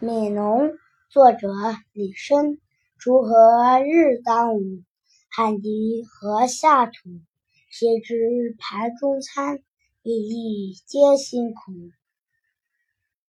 悯农作者李绅锄禾日当午汗滴禾下土谁知盘中餐粒粒皆辛苦。